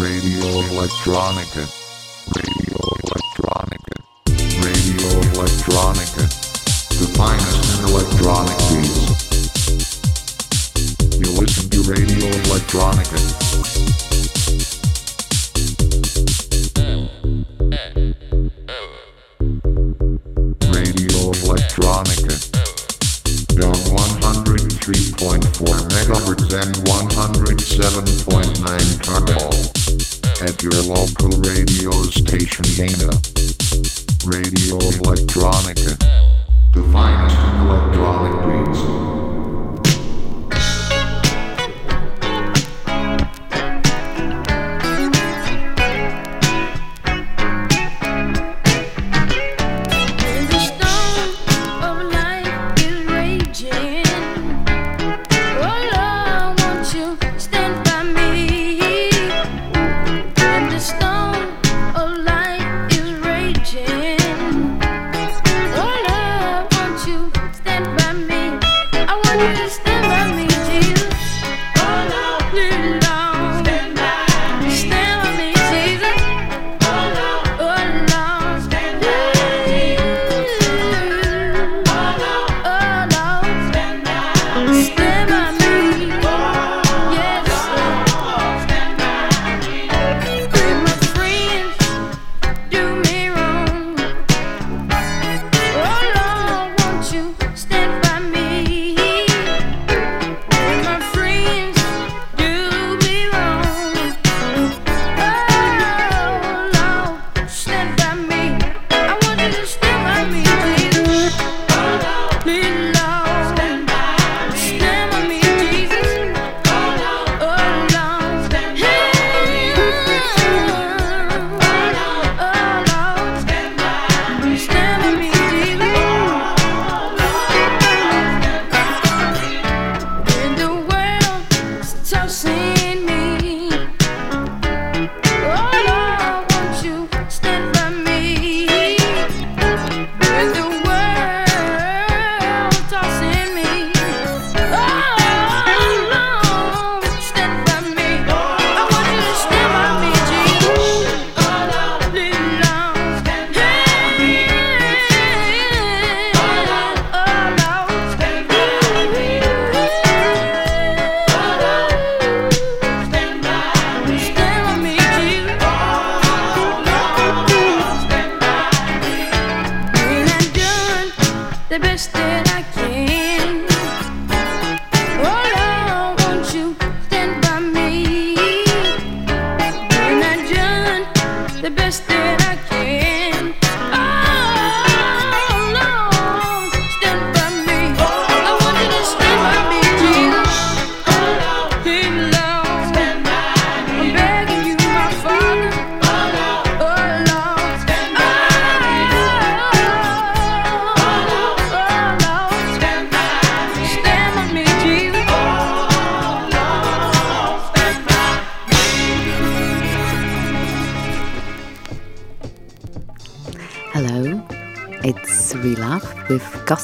Radio Electronica. Radio Electronica. Radio Electronica. The finest in electronic beats. You listen to Radio Electronica. Radio Electronica. Down 103.4 MHz and 107 your local radio station Yana. Radio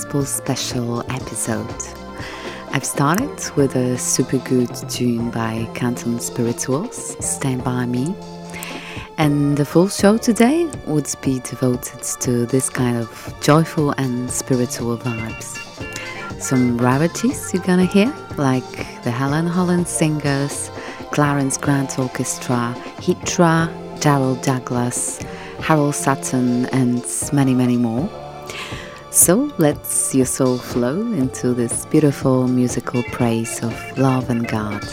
Gospel special episode. I've started with a super good tune by Canton Spirituals, Stand By Me. And the full show today would be devoted to this kind of joyful and spiritual vibes. Some rarities you're gonna hear, like the Helen Hollins Singers, Clarence Grant Orchestra, Hijrah, Darryl Douglas, Harold Sutton, and many, many more. So let's your soul flow into this beautiful musical praise of love and God.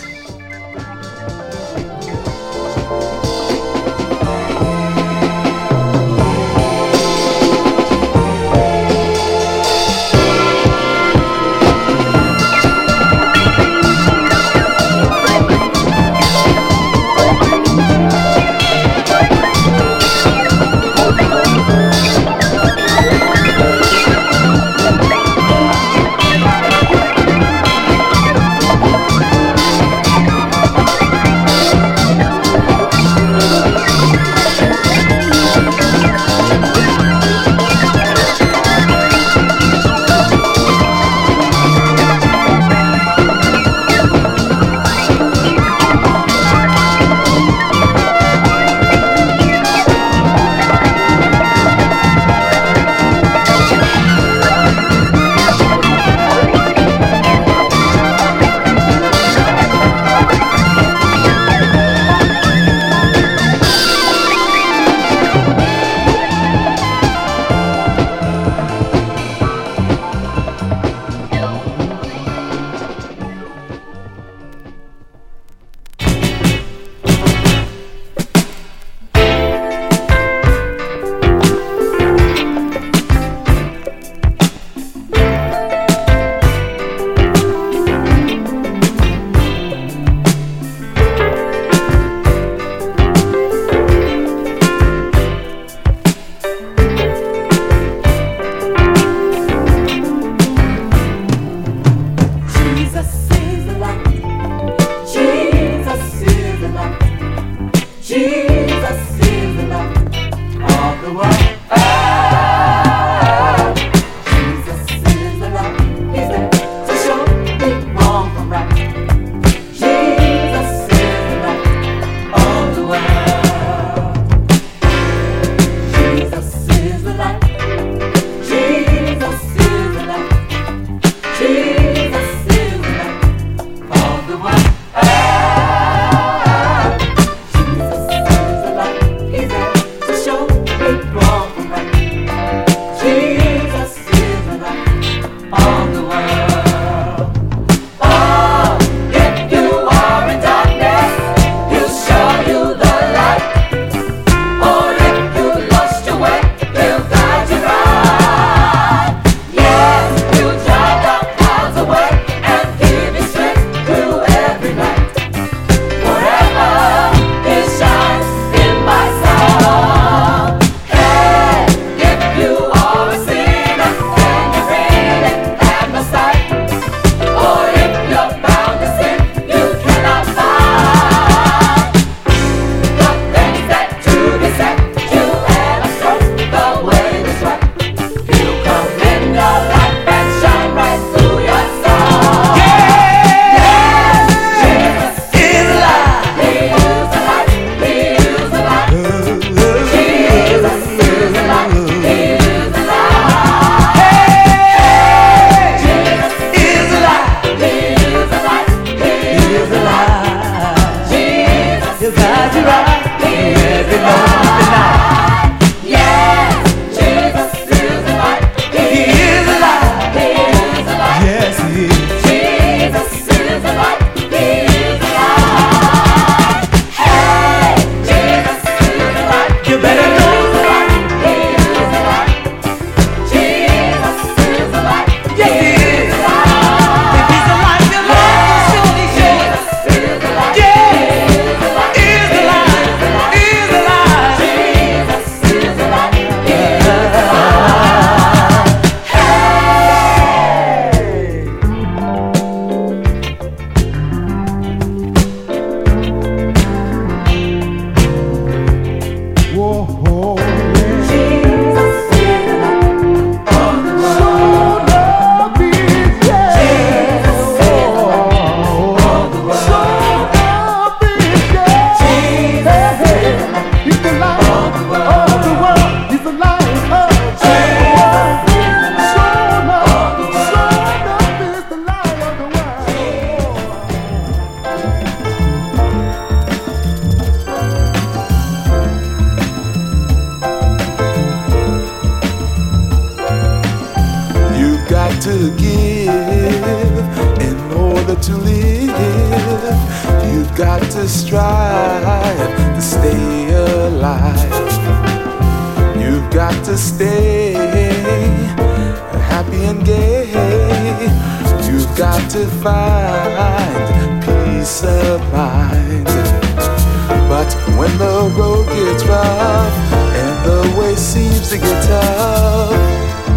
But when the road gets rough and the way seems to get tough,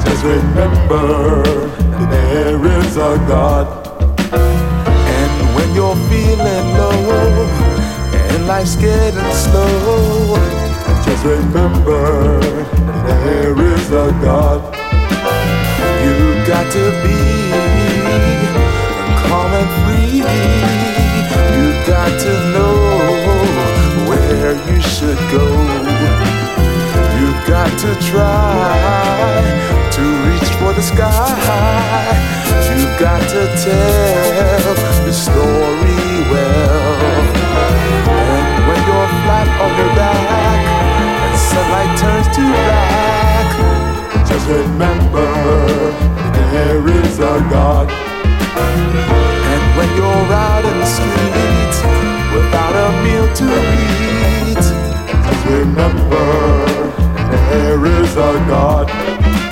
just remember that there is a God. And when you're feeling low and life's getting slow, just remember that there is a God. You got to be calm and free. You got to know where you should go. You've got to try to reach for the sky. You've got to tell the story well. And when you're flat on your back and sunlight turns to black, just remember there is a God. When you're out in the street without a meal to eat, remember there is a God.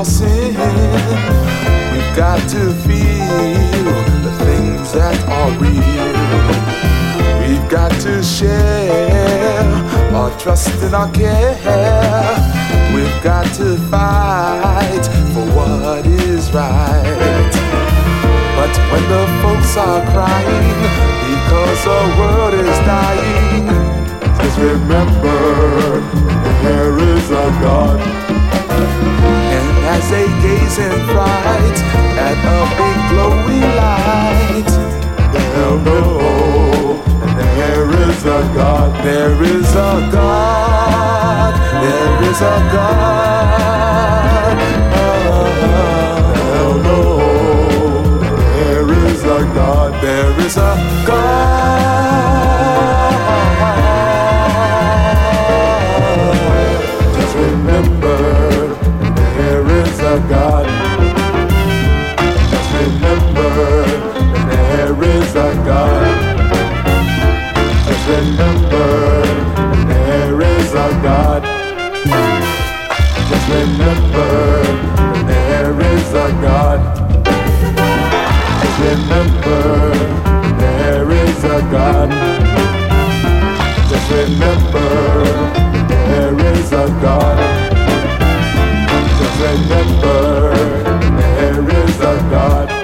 We've got to feel the things that are real. We've got to share our trust and our care. We've got to fight for what is right. But when the folks are crying because the world is dying, just remember there is a God. And as they gaze in fright at a big glowing light, they'll know there is a God. There is a God. There is a God. There is a God. There is a God. Remember there is a God. Just remember there is a God. Just remember there is a God. Just remember there is a God. Just remember there is a God.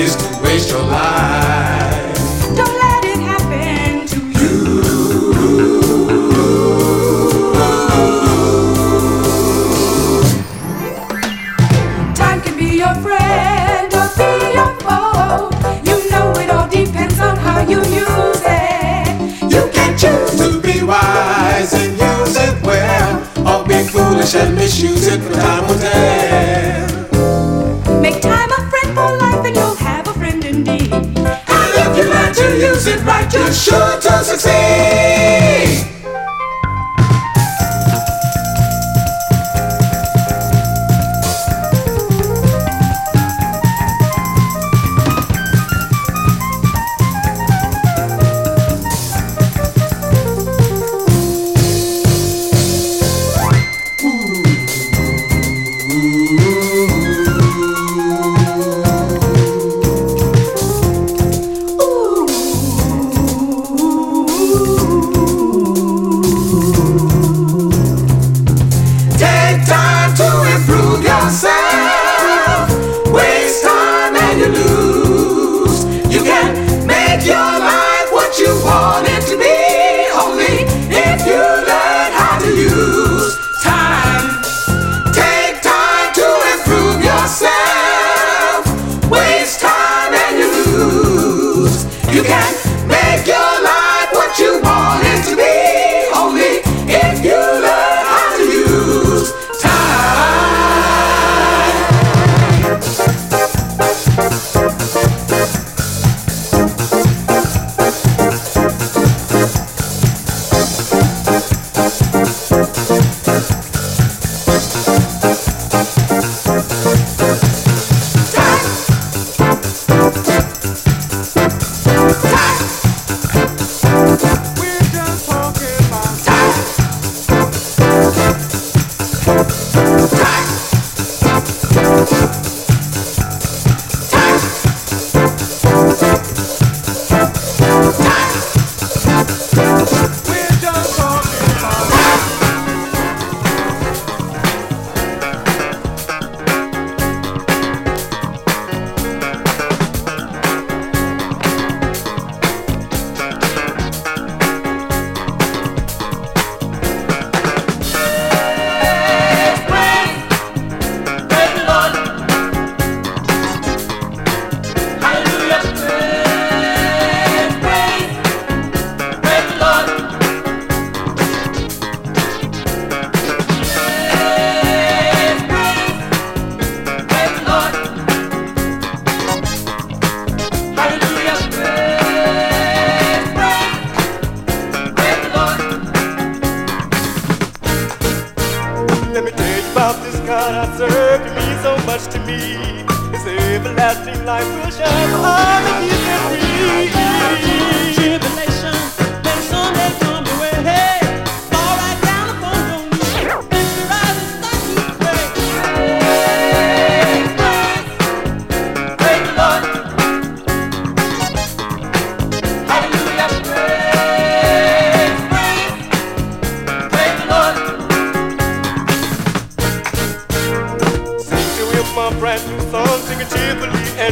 is to waste your life. Don't let it happen to you. Time can be your friend or be your foe. You know it all depends on how you use it. You can choose to be wise and use it well, or be foolish and misuse it, from time will tell. You're sure to succeed.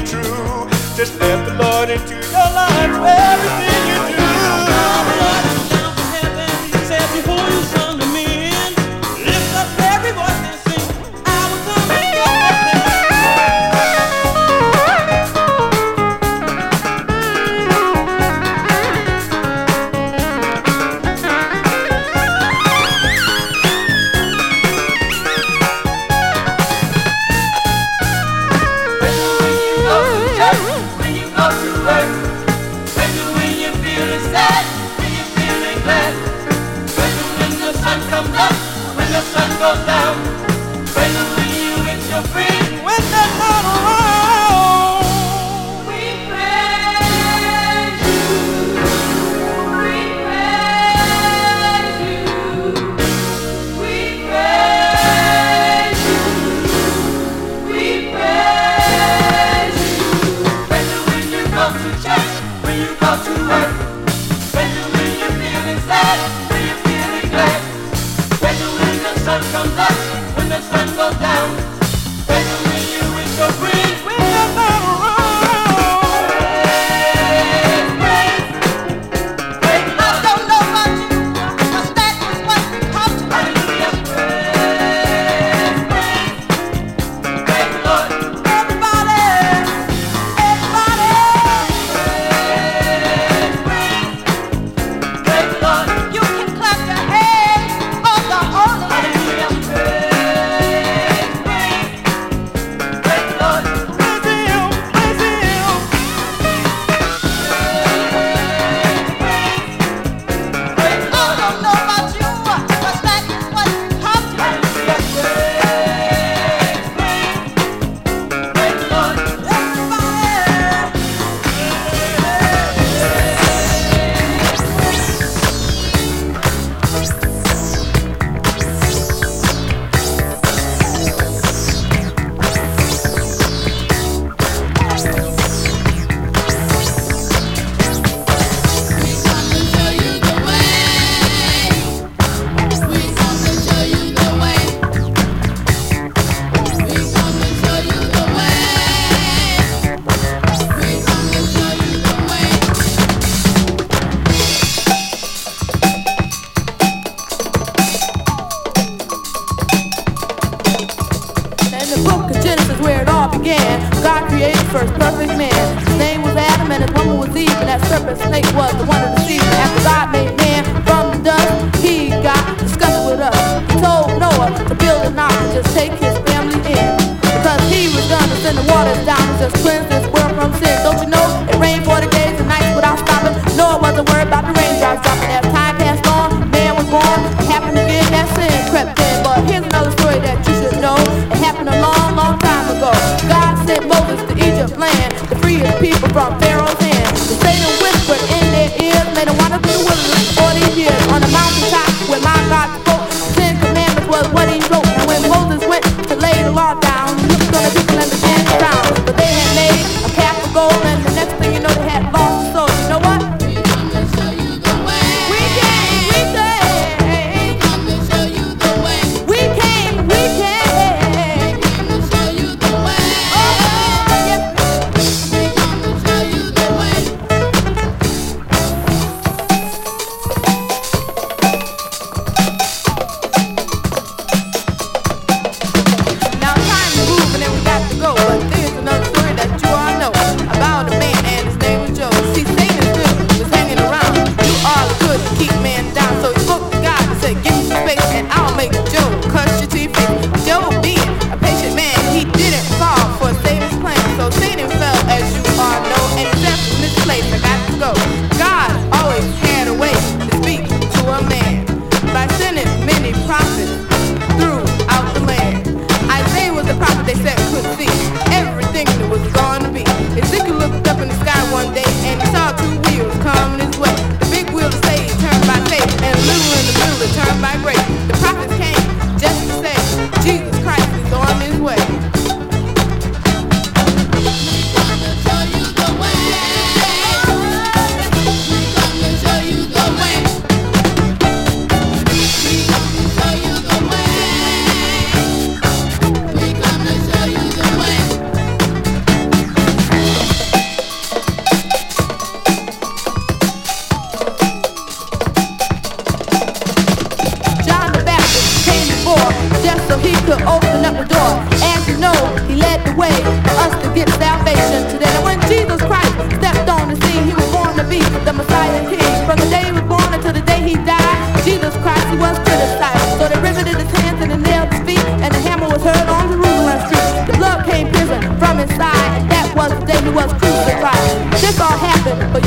true. Just let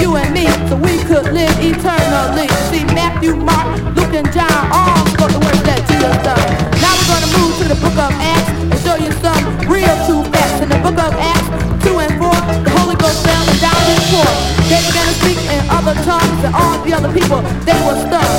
you and me, so we could live eternally. See Matthew, Mark, Luke, and John all spoke the words that Jesus done. Now we're gonna move to the book of Acts and show you some real true facts. In the book of Acts 2 and 4, the Holy Ghost fell down his court. They began to speak in other tongues and all the other people, they were stunned.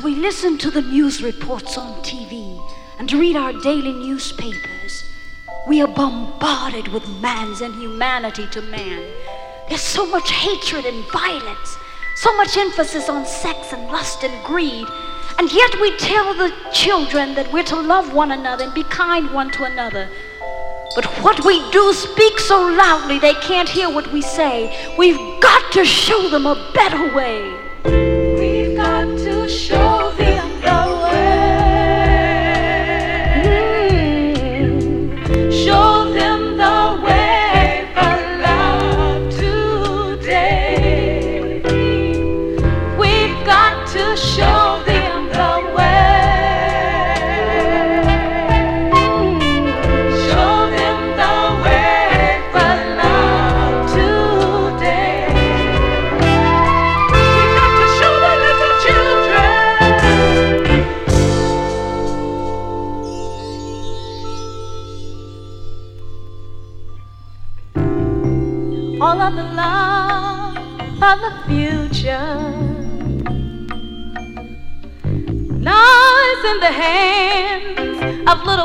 As we listen to the news reports on TV and read our daily newspapers, we are bombarded with man's inhumanity to man. There's so much hatred and violence, so much emphasis on sex and lust and greed, and yet we tell the children that we're to love one another and be kind one to another. But what we do speaks so loudly they can't hear what we say. We've got to show them a better way. We've got to show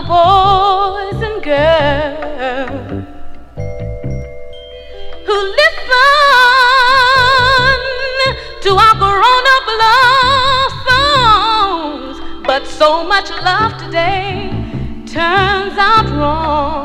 boys and girls who listen to our grown-up love songs, but so much love today turns out wrong.